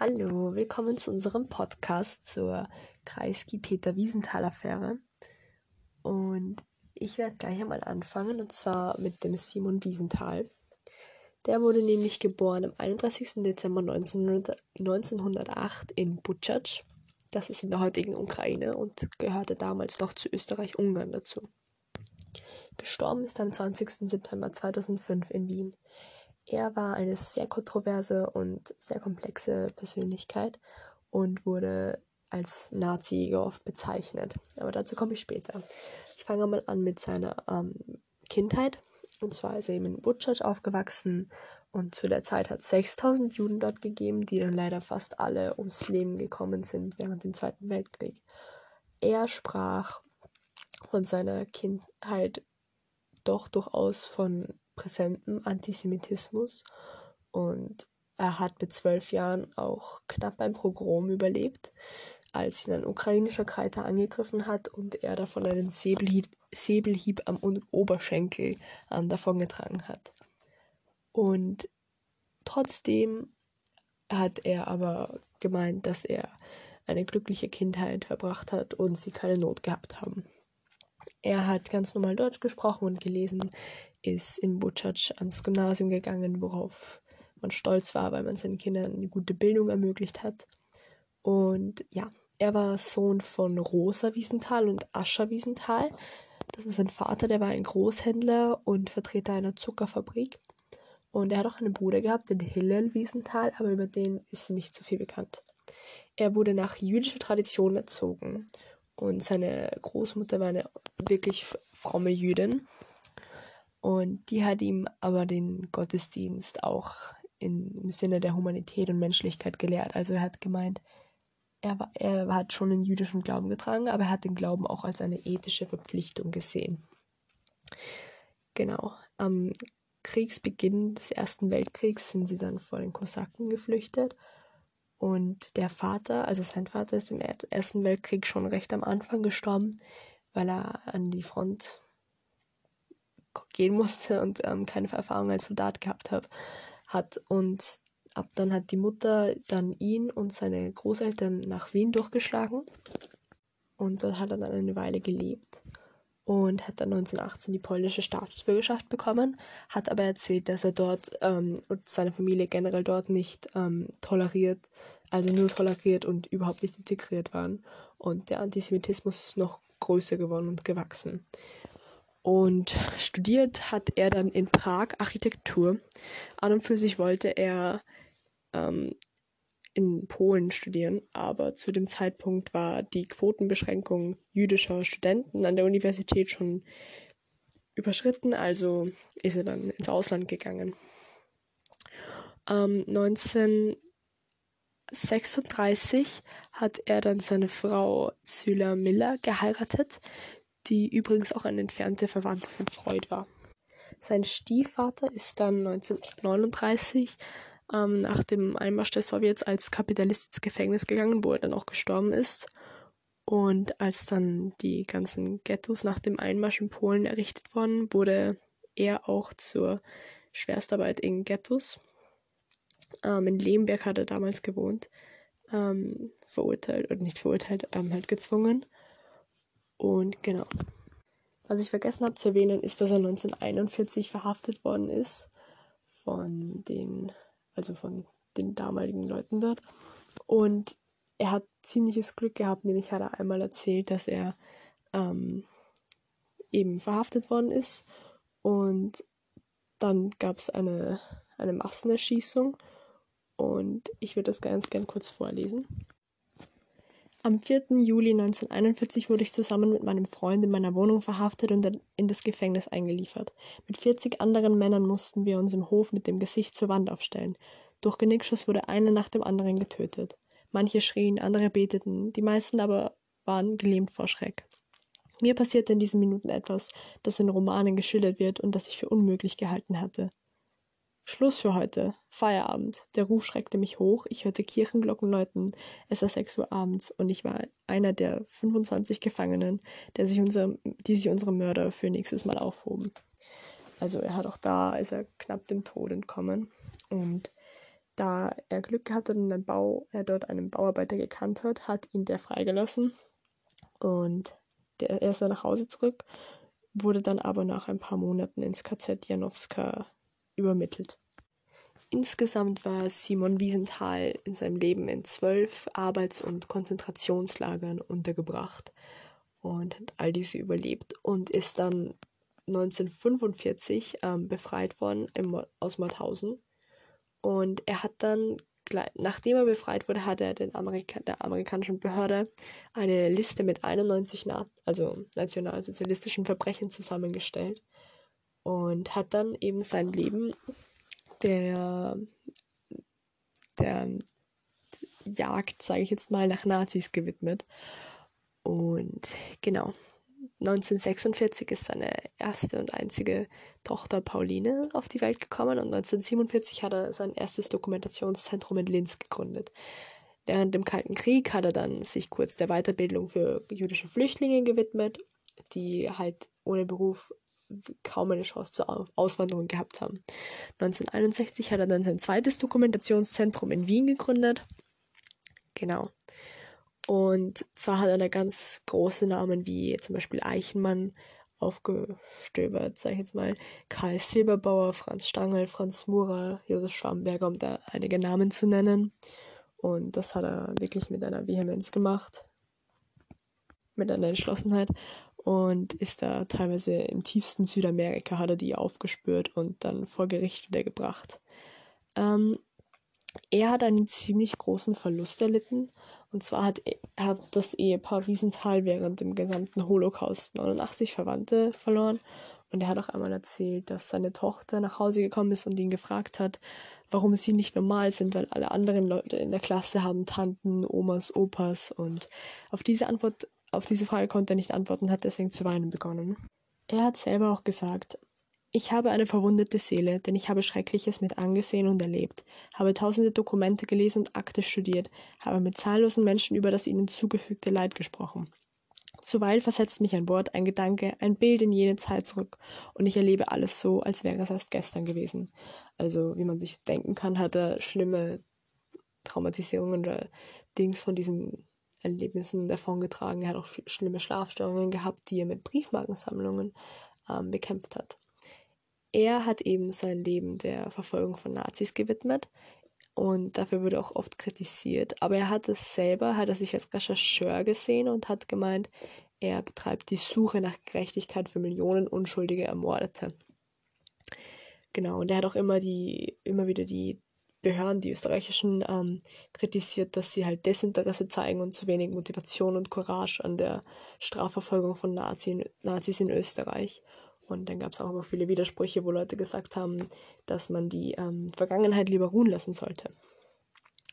Hallo, willkommen zu unserem Podcast zur Kreisky-Peter-Wiesenthal-Affäre. Und ich werde gleich einmal anfangen, und zwar mit dem Simon Wiesenthal. Der wurde nämlich geboren am 31. Dezember 1900, 1908 in Butschatsch. Das ist in der heutigen Ukraine und gehörte damals noch zu Österreich-Ungarn dazu. Gestorben ist er am 20. September 2005 in Wien. Er war eine sehr kontroverse und sehr komplexe Persönlichkeit und wurde als Nazi oft bezeichnet. Aber dazu komme ich später. Ich fange mal an mit seiner ähm, Kindheit. Und zwar ist er eben in Butchach aufgewachsen und zu der Zeit hat es 6000 Juden dort gegeben, die dann leider fast alle ums Leben gekommen sind während dem Zweiten Weltkrieg. Er sprach von seiner Kindheit doch durchaus von präsentem Antisemitismus und er hat mit zwölf Jahren auch knapp ein Pogrom überlebt, als ihn ein ukrainischer Kreiter angegriffen hat und er davon einen Säbelhieb, Säbelhieb am Oberschenkel ähm, davongetragen hat. Und trotzdem hat er aber gemeint, dass er eine glückliche Kindheit verbracht hat und sie keine Not gehabt haben. Er hat ganz normal Deutsch gesprochen und gelesen, ist in Butschatsch ans Gymnasium gegangen, worauf man stolz war, weil man seinen Kindern eine gute Bildung ermöglicht hat. Und ja, er war Sohn von Rosa Wiesenthal und Ascha Wiesenthal. Das war sein Vater, der war ein Großhändler und Vertreter einer Zuckerfabrik. Und er hat auch einen Bruder gehabt, den Hillel Wiesenthal, aber über den ist nicht so viel bekannt. Er wurde nach jüdischer Tradition erzogen und seine Großmutter war eine wirklich fromme Jüdin. Und die hat ihm aber den Gottesdienst auch im Sinne der Humanität und Menschlichkeit gelehrt. Also er hat gemeint, er, war, er hat schon den jüdischen Glauben getragen, aber er hat den Glauben auch als eine ethische Verpflichtung gesehen. Genau. Am Kriegsbeginn des Ersten Weltkriegs sind sie dann vor den Kosaken geflüchtet und der Vater, also sein Vater, ist im Ersten Weltkrieg schon recht am Anfang gestorben, weil er an die Front gehen musste und ähm, keine Erfahrung als Soldat gehabt hab, hat. Und ab dann hat die Mutter dann ihn und seine Großeltern nach Wien durchgeschlagen. Und dort hat er dann eine Weile gelebt und hat dann 1918 die polnische Staatsbürgerschaft bekommen, hat aber erzählt, dass er dort ähm, und seine Familie generell dort nicht ähm, toleriert, also nur toleriert und überhaupt nicht integriert waren. Und der Antisemitismus ist noch größer geworden und gewachsen. Und studiert hat er dann in Prag Architektur. An und für sich wollte er ähm, in Polen studieren, aber zu dem Zeitpunkt war die Quotenbeschränkung jüdischer Studenten an der Universität schon überschritten, also ist er dann ins Ausland gegangen. Ähm, 1936 hat er dann seine Frau Syla Miller geheiratet, die übrigens auch eine entfernte Verwandte von Freud war. Sein Stiefvater ist dann 1939 ähm, nach dem Einmarsch der Sowjets als Kapitalist ins Gefängnis gegangen, wo er dann auch gestorben ist. Und als dann die ganzen Ghettos nach dem Einmarsch in Polen errichtet wurden, wurde er auch zur Schwerstarbeit in Ghettos. Ähm, in Lemberg hat er damals gewohnt, ähm, verurteilt, oder nicht verurteilt, ähm, halt gezwungen. Und genau. Was ich vergessen habe zu erwähnen, ist, dass er 1941 verhaftet worden ist von den also von den damaligen Leuten dort. Und er hat ziemliches Glück gehabt, nämlich hat er einmal erzählt, dass er ähm, eben verhaftet worden ist. Und dann gab es eine, eine Massenerschießung. Und ich würde das ganz gern kurz vorlesen. Am 4. Juli 1941 wurde ich zusammen mit meinem Freund in meiner Wohnung verhaftet und in das Gefängnis eingeliefert. Mit 40 anderen Männern mussten wir uns im Hof mit dem Gesicht zur Wand aufstellen. Durch Genickschuss wurde einer nach dem anderen getötet. Manche schrien, andere beteten, die meisten aber waren gelähmt vor Schreck. Mir passierte in diesen Minuten etwas, das in Romanen geschildert wird und das ich für unmöglich gehalten hatte. Schluss für heute. Feierabend. Der Ruf schreckte mich hoch. Ich hörte Kirchenglocken läuten. Es war sechs Uhr abends und ich war einer der 25 Gefangenen, der sich unser, die sich unsere Mörder für nächstes Mal aufhoben. Also er hat auch da, ist er knapp dem Tod entkommen. Und da er Glück gehabt hat und einen Bau, er dort einen Bauarbeiter gekannt hat, hat ihn der freigelassen und der, er ist dann nach Hause zurück, wurde dann aber nach ein paar Monaten ins KZ Janowska übermittelt. Insgesamt war Simon Wiesenthal in seinem Leben in zwölf Arbeits- und Konzentrationslagern untergebracht und hat all diese überlebt und ist dann 1945 ähm, befreit worden im, aus Mauthausen. Und er hat dann, nachdem er befreit wurde, hat er Amerika der amerikanischen Behörde eine Liste mit 91 Na also nationalsozialistischen Verbrechen zusammengestellt und hat dann eben sein Leben der, der Jagd, sage ich jetzt mal, nach Nazis gewidmet. Und genau, 1946 ist seine erste und einzige Tochter Pauline auf die Welt gekommen und 1947 hat er sein erstes Dokumentationszentrum in Linz gegründet. Während dem Kalten Krieg hat er dann sich kurz der Weiterbildung für jüdische Flüchtlinge gewidmet, die halt ohne Beruf kaum eine Chance zur Auswanderung gehabt haben. 1961 hat er dann sein zweites Dokumentationszentrum in Wien gegründet. Genau. Und zwar hat er da ganz große Namen wie zum Beispiel Eichenmann aufgestöbert, sag ich jetzt mal. Karl Silberbauer, Franz Stangl, Franz Murer, Josef Schwamberger, um da einige Namen zu nennen. Und das hat er wirklich mit einer Vehemenz gemacht, mit einer Entschlossenheit und ist da teilweise im tiefsten Südamerika, hat er die aufgespürt und dann vor Gericht wieder gebracht. Ähm, er hat einen ziemlich großen Verlust erlitten. Und zwar hat, hat das Ehepaar Wiesenthal während dem gesamten Holocaust 89 Verwandte verloren. Und er hat auch einmal erzählt, dass seine Tochter nach Hause gekommen ist und ihn gefragt hat, warum sie nicht normal sind, weil alle anderen Leute in der Klasse haben Tanten, Omas, Opas. Und auf diese Antwort, auf diese Frage konnte er nicht antworten, hat deswegen zu weinen begonnen. Er hat selber auch gesagt, ich habe eine verwundete Seele, denn ich habe Schreckliches mit angesehen und erlebt, habe tausende Dokumente gelesen und Akte studiert, habe mit zahllosen Menschen über das ihnen zugefügte Leid gesprochen. Zuweilen versetzt mich ein Wort, ein Gedanke, ein Bild in jene Zeit zurück und ich erlebe alles so, als wäre es erst gestern gewesen. Also, wie man sich denken kann, hat er schlimme Traumatisierungen oder Dings von diesen Erlebnissen davongetragen. Er hat auch schlimme Schlafstörungen gehabt, die er mit Briefmarkensammlungen ähm, bekämpft hat er hat eben sein Leben der Verfolgung von Nazis gewidmet und dafür wurde auch oft kritisiert. Aber er hat es selber, hat er sich als Rechercheur gesehen und hat gemeint, er betreibt die Suche nach Gerechtigkeit für Millionen unschuldige Ermordete. Genau, und er hat auch immer die, immer wieder die Behörden, die österreichischen, ähm, kritisiert, dass sie halt Desinteresse zeigen und zu wenig Motivation und Courage an der Strafverfolgung von Nazi, Nazis in Österreich. Und dann gab es auch immer viele Widersprüche, wo Leute gesagt haben, dass man die ähm, Vergangenheit lieber ruhen lassen sollte.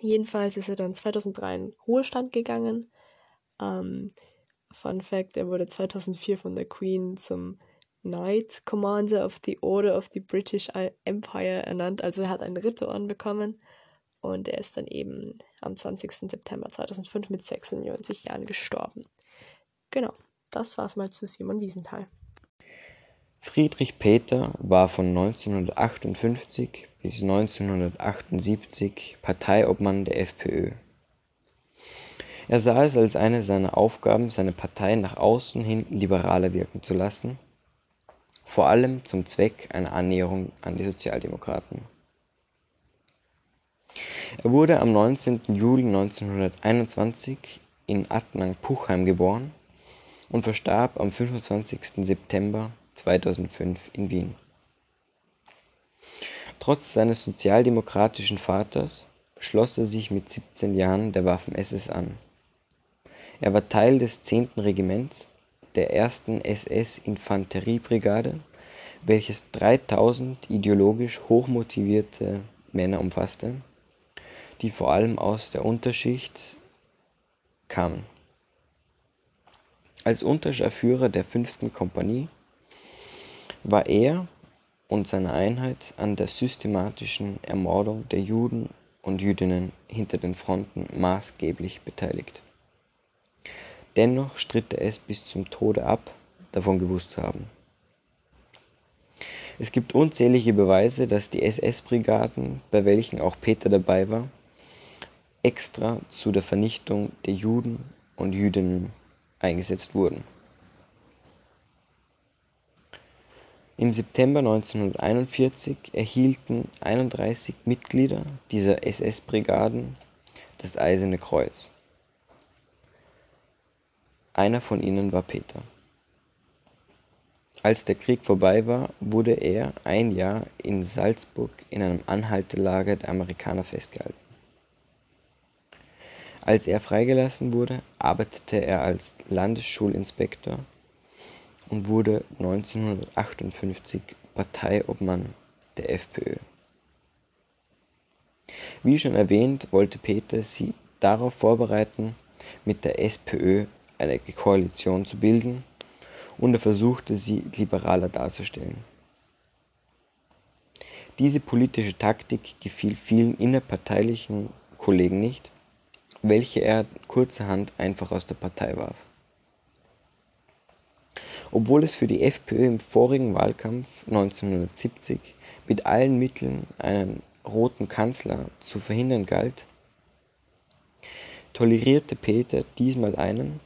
Jedenfalls ist er dann 2003 in Ruhestand gegangen. Ähm, Fun Fact, er wurde 2004 von der Queen zum Knight Commander of the Order of the British Empire ernannt. Also er hat einen Ritterorden bekommen und er ist dann eben am 20. September 2005 mit 96 Jahren gestorben. Genau, das war's mal zu Simon Wiesenthal. Friedrich Peter war von 1958 bis 1978 Parteiobmann der FPÖ. Er sah es als eine seiner Aufgaben, seine Partei nach außen hin liberaler wirken zu lassen, vor allem zum Zweck einer Annäherung an die Sozialdemokraten. Er wurde am 19. Juli 1921 in Attnang-Puchheim geboren und verstarb am 25. September 2005 in Wien. Trotz seines sozialdemokratischen Vaters schloss er sich mit 17 Jahren der Waffen-SS an. Er war Teil des 10. Regiments der 1. SS-Infanteriebrigade, welches 3000 ideologisch hochmotivierte Männer umfasste, die vor allem aus der Unterschicht kamen. Als Unterscharführer der 5. Kompanie war er und seine Einheit an der systematischen Ermordung der Juden und Jüdinnen hinter den Fronten maßgeblich beteiligt. Dennoch stritt er es bis zum Tode ab, davon gewusst zu haben. Es gibt unzählige Beweise, dass die SS-Brigaden, bei welchen auch Peter dabei war, extra zu der Vernichtung der Juden und Jüdinnen eingesetzt wurden. Im September 1941 erhielten 31 Mitglieder dieser SS-Brigaden das Eiserne Kreuz. Einer von ihnen war Peter. Als der Krieg vorbei war, wurde er ein Jahr in Salzburg in einem Anhaltelager der Amerikaner festgehalten. Als er freigelassen wurde, arbeitete er als Landesschulinspektor und wurde 1958 Parteiobmann der FPÖ. Wie schon erwähnt, wollte Peter sie darauf vorbereiten, mit der SPÖ eine Koalition zu bilden und er versuchte sie liberaler darzustellen. Diese politische Taktik gefiel vielen innerparteilichen Kollegen nicht, welche er kurzerhand einfach aus der Partei warf. Obwohl es für die FPÖ im vorigen Wahlkampf 1970 mit allen Mitteln einen roten Kanzler zu verhindern galt, tolerierte Peter diesmal einen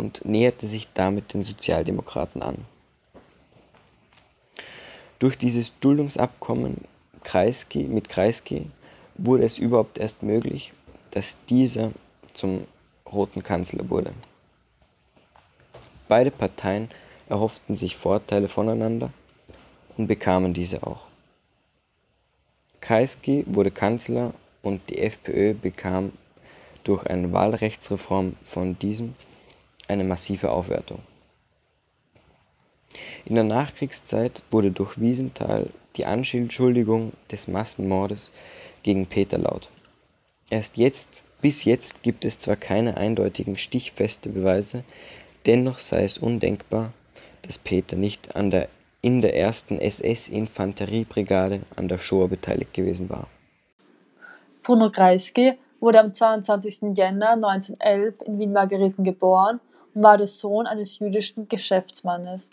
und näherte sich damit den Sozialdemokraten an. Durch dieses Duldungsabkommen Kreisky mit Kreisky wurde es überhaupt erst möglich, dass dieser zum roten Kanzler wurde. Beide Parteien erhofften sich Vorteile voneinander und bekamen diese auch. Kreisky wurde Kanzler und die FPÖ bekam durch eine Wahlrechtsreform von diesem eine massive Aufwertung. In der Nachkriegszeit wurde durch Wiesenthal die Anschuldigung des Massenmordes gegen Peter laut. Erst jetzt, bis jetzt gibt es zwar keine eindeutigen stichfeste Beweise, dennoch sei es undenkbar, dass Peter nicht an der, in der ersten SS-Infanteriebrigade an der Shoah beteiligt gewesen war. Bruno Kreisky wurde am 22. Jänner 1911 in Wien-Margareten geboren und war der Sohn eines jüdischen Geschäftsmannes.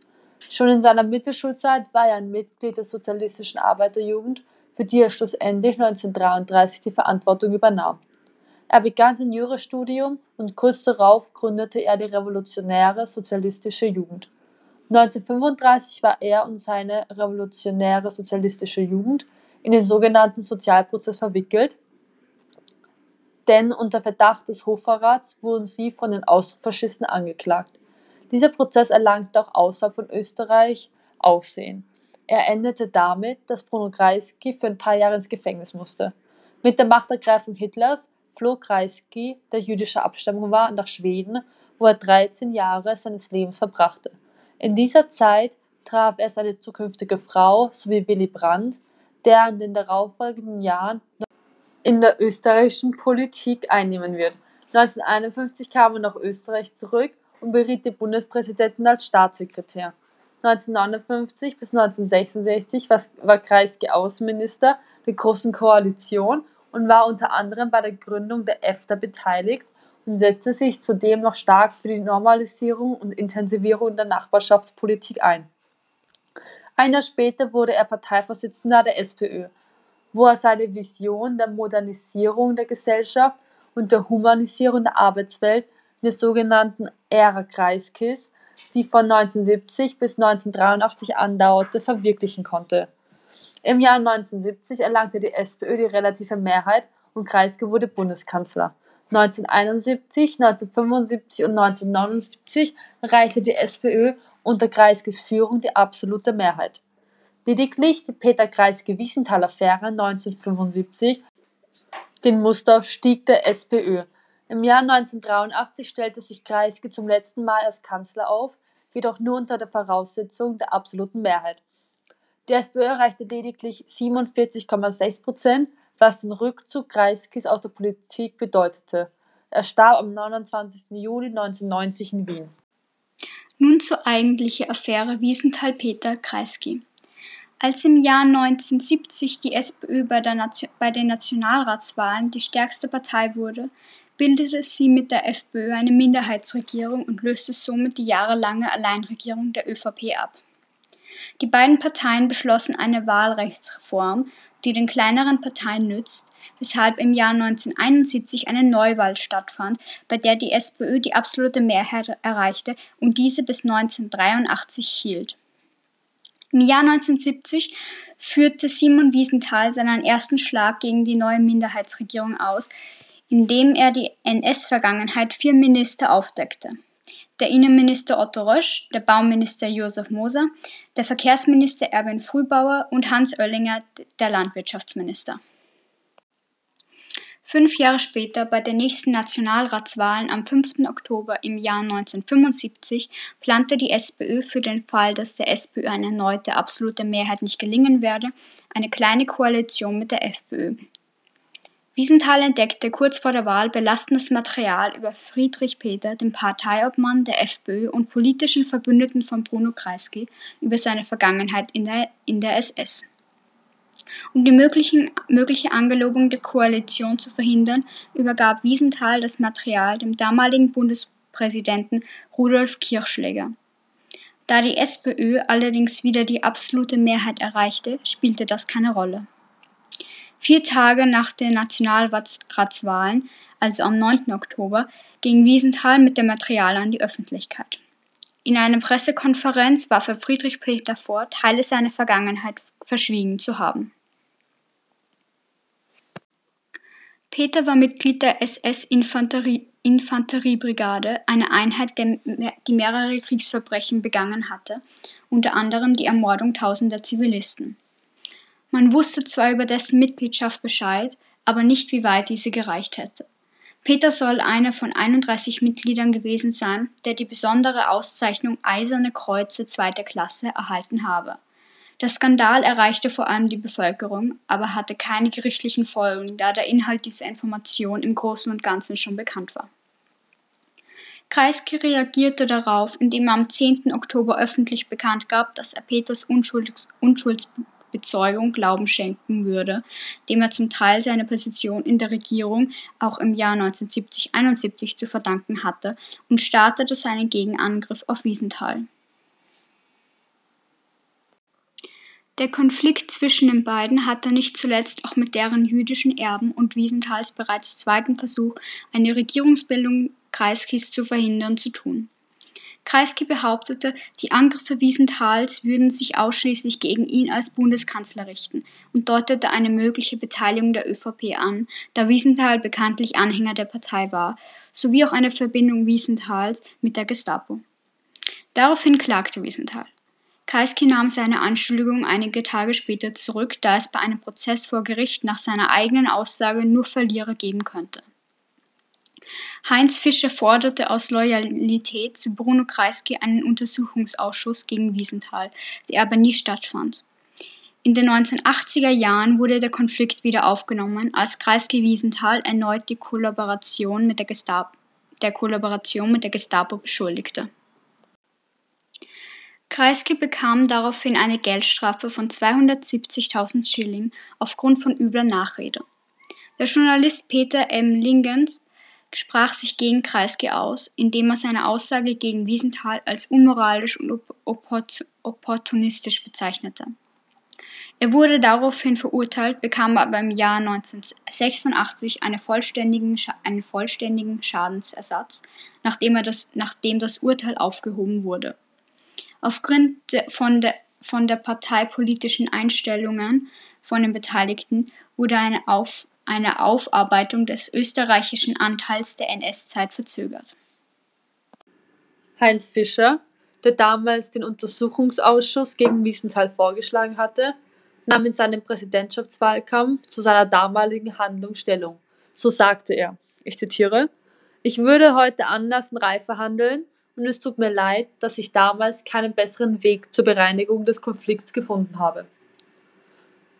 Schon in seiner Mittelschulzeit war er ein Mitglied der Sozialistischen Arbeiterjugend, für die er schlussendlich 1933 die Verantwortung übernahm. Er begann sein Jurastudium und kurz darauf gründete er die Revolutionäre Sozialistische Jugend. 1935 war er und seine Revolutionäre Sozialistische Jugend in den sogenannten Sozialprozess verwickelt, denn unter Verdacht des Hochverrats wurden sie von den Austrofaschisten angeklagt. Dieser Prozess erlangte auch außerhalb von Österreich Aufsehen. Er endete damit, dass Bruno Kreisky für ein paar Jahre ins Gefängnis musste. Mit der Machtergreifung Hitlers floh Kreisky, der jüdischer Abstammung war, nach Schweden, wo er 13 Jahre seines Lebens verbrachte. In dieser Zeit traf er seine zukünftige Frau sowie Willy Brandt, der in den darauffolgenden Jahren in der österreichischen Politik einnehmen wird. 1951 kam er nach Österreich zurück und beriet die Bundespräsidentin als Staatssekretär. 1959 bis 1966 war Kreisky Außenminister der Großen Koalition und war unter anderem bei der Gründung der EFTA beteiligt und setzte sich zudem noch stark für die Normalisierung und Intensivierung der Nachbarschaftspolitik ein. Ein Jahr später wurde er Parteivorsitzender der SPÖ, wo er seine Vision der Modernisierung der Gesellschaft und der Humanisierung der Arbeitswelt in der sogenannten Ära Kreiskis die von 1970 bis 1983 andauerte, verwirklichen konnte. Im Jahr 1970 erlangte die SPÖ die relative Mehrheit und Kreisky wurde Bundeskanzler. 1971, 1975 und 1979 erreichte die SPÖ unter Kreiskys Führung die absolute Mehrheit. Lediglich die Peter Kreisky-Wiesenthal-Affäre 1975 den Mustaufstieg der SPÖ im Jahr 1983 stellte sich Kreisky zum letzten Mal als Kanzler auf, jedoch nur unter der Voraussetzung der absoluten Mehrheit. Die SPÖ erreichte lediglich 47,6 Prozent, was den Rückzug Kreiskys aus der Politik bedeutete. Er starb am 29. Juli 1990 in Wien. Nun zur eigentlichen Affäre Wiesenthal-Peter Kreisky. Als im Jahr 1970 die SPÖ bei, bei den Nationalratswahlen die stärkste Partei wurde, bildete sie mit der FPÖ eine Minderheitsregierung und löste somit die jahrelange Alleinregierung der ÖVP ab. Die beiden Parteien beschlossen eine Wahlrechtsreform, die den kleineren Parteien nützt, weshalb im Jahr 1971 eine Neuwahl stattfand, bei der die SPÖ die absolute Mehrheit erreichte und diese bis 1983 hielt. Im Jahr 1970 führte Simon Wiesenthal seinen ersten Schlag gegen die neue Minderheitsregierung aus, indem er die NS-Vergangenheit vier Minister aufdeckte. Der Innenminister Otto Rösch, der Bauminister Josef Moser, der Verkehrsminister Erwin Frühbauer und Hans Oellinger, der Landwirtschaftsminister. Fünf Jahre später, bei den nächsten Nationalratswahlen am 5. Oktober im Jahr 1975, plante die SPÖ für den Fall, dass der SPÖ eine erneute absolute Mehrheit nicht gelingen werde, eine kleine Koalition mit der FPÖ. Wiesenthal entdeckte kurz vor der Wahl belastendes Material über Friedrich Peter, den Parteiobmann der FPÖ und politischen Verbündeten von Bruno Kreisky, über seine Vergangenheit in der, in der SS. Um die mögliche Angelobung der Koalition zu verhindern, übergab Wiesenthal das Material dem damaligen Bundespräsidenten Rudolf Kirchschläger. Da die SPÖ allerdings wieder die absolute Mehrheit erreichte, spielte das keine Rolle. Vier Tage nach den Nationalratswahlen, also am 9. Oktober, ging Wiesenthal mit dem Material an die Öffentlichkeit. In einer Pressekonferenz warf er Friedrich Peter vor, Teile seiner Vergangenheit verschwiegen zu haben. Peter war Mitglied der SS-Infanteriebrigade, eine Einheit, die mehrere Kriegsverbrechen begangen hatte, unter anderem die Ermordung tausender Zivilisten. Man wusste zwar über dessen Mitgliedschaft Bescheid, aber nicht, wie weit diese gereicht hätte. Peter soll einer von 31 Mitgliedern gewesen sein, der die besondere Auszeichnung Eiserne Kreuze zweiter Klasse erhalten habe. Der Skandal erreichte vor allem die Bevölkerung, aber hatte keine gerichtlichen Folgen, da der Inhalt dieser Information im Großen und Ganzen schon bekannt war. Kreisky reagierte darauf, indem er am 10. Oktober öffentlich bekannt gab, dass er Peters Unschulds Unschuldsbezeugung Glauben schenken würde, dem er zum Teil seine Position in der Regierung auch im Jahr 1970-71 zu verdanken hatte, und startete seinen Gegenangriff auf Wiesenthal. Der Konflikt zwischen den beiden hatte nicht zuletzt auch mit deren jüdischen Erben und Wiesenthals bereits zweiten Versuch, eine Regierungsbildung Kreiskys zu verhindern, zu tun. Kreisky behauptete, die Angriffe Wiesenthals würden sich ausschließlich gegen ihn als Bundeskanzler richten und deutete eine mögliche Beteiligung der ÖVP an, da Wiesenthal bekanntlich Anhänger der Partei war, sowie auch eine Verbindung Wiesenthals mit der Gestapo. Daraufhin klagte Wiesenthal. Kreisky nahm seine Anschuldigung einige Tage später zurück, da es bei einem Prozess vor Gericht nach seiner eigenen Aussage nur Verlierer geben könnte. Heinz Fischer forderte aus Loyalität zu Bruno Kreisky einen Untersuchungsausschuss gegen Wiesenthal, der aber nie stattfand. In den 1980er Jahren wurde der Konflikt wieder aufgenommen, als Kreisky Wiesenthal erneut die Kollaboration mit der Gestapo, der Kollaboration mit der Gestapo beschuldigte. Kreisky bekam daraufhin eine Geldstrafe von 270.000 Schilling aufgrund von übler Nachrede. Der Journalist Peter M. Lingens sprach sich gegen Kreisky aus, indem er seine Aussage gegen Wiesenthal als unmoralisch und opportunistisch bezeichnete. Er wurde daraufhin verurteilt, bekam aber im Jahr 1986 eine vollständigen, einen vollständigen Schadensersatz, nachdem, das, nachdem das Urteil aufgehoben wurde. Aufgrund von der, von der parteipolitischen Einstellungen von den Beteiligten wurde eine, Auf, eine Aufarbeitung des österreichischen Anteils der NS-Zeit verzögert. Heinz Fischer, der damals den Untersuchungsausschuss gegen Wiesenthal vorgeschlagen hatte, nahm in seinem Präsidentschaftswahlkampf zu seiner damaligen Handlung Stellung. So sagte er, ich zitiere, ich würde heute anders und reifer handeln und es tut mir leid, dass ich damals keinen besseren Weg zur Bereinigung des Konflikts gefunden habe.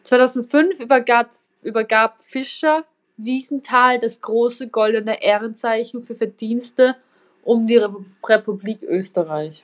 2005 übergab, übergab Fischer Wiesenthal das große goldene Ehrenzeichen für Verdienste um die Republik Österreich.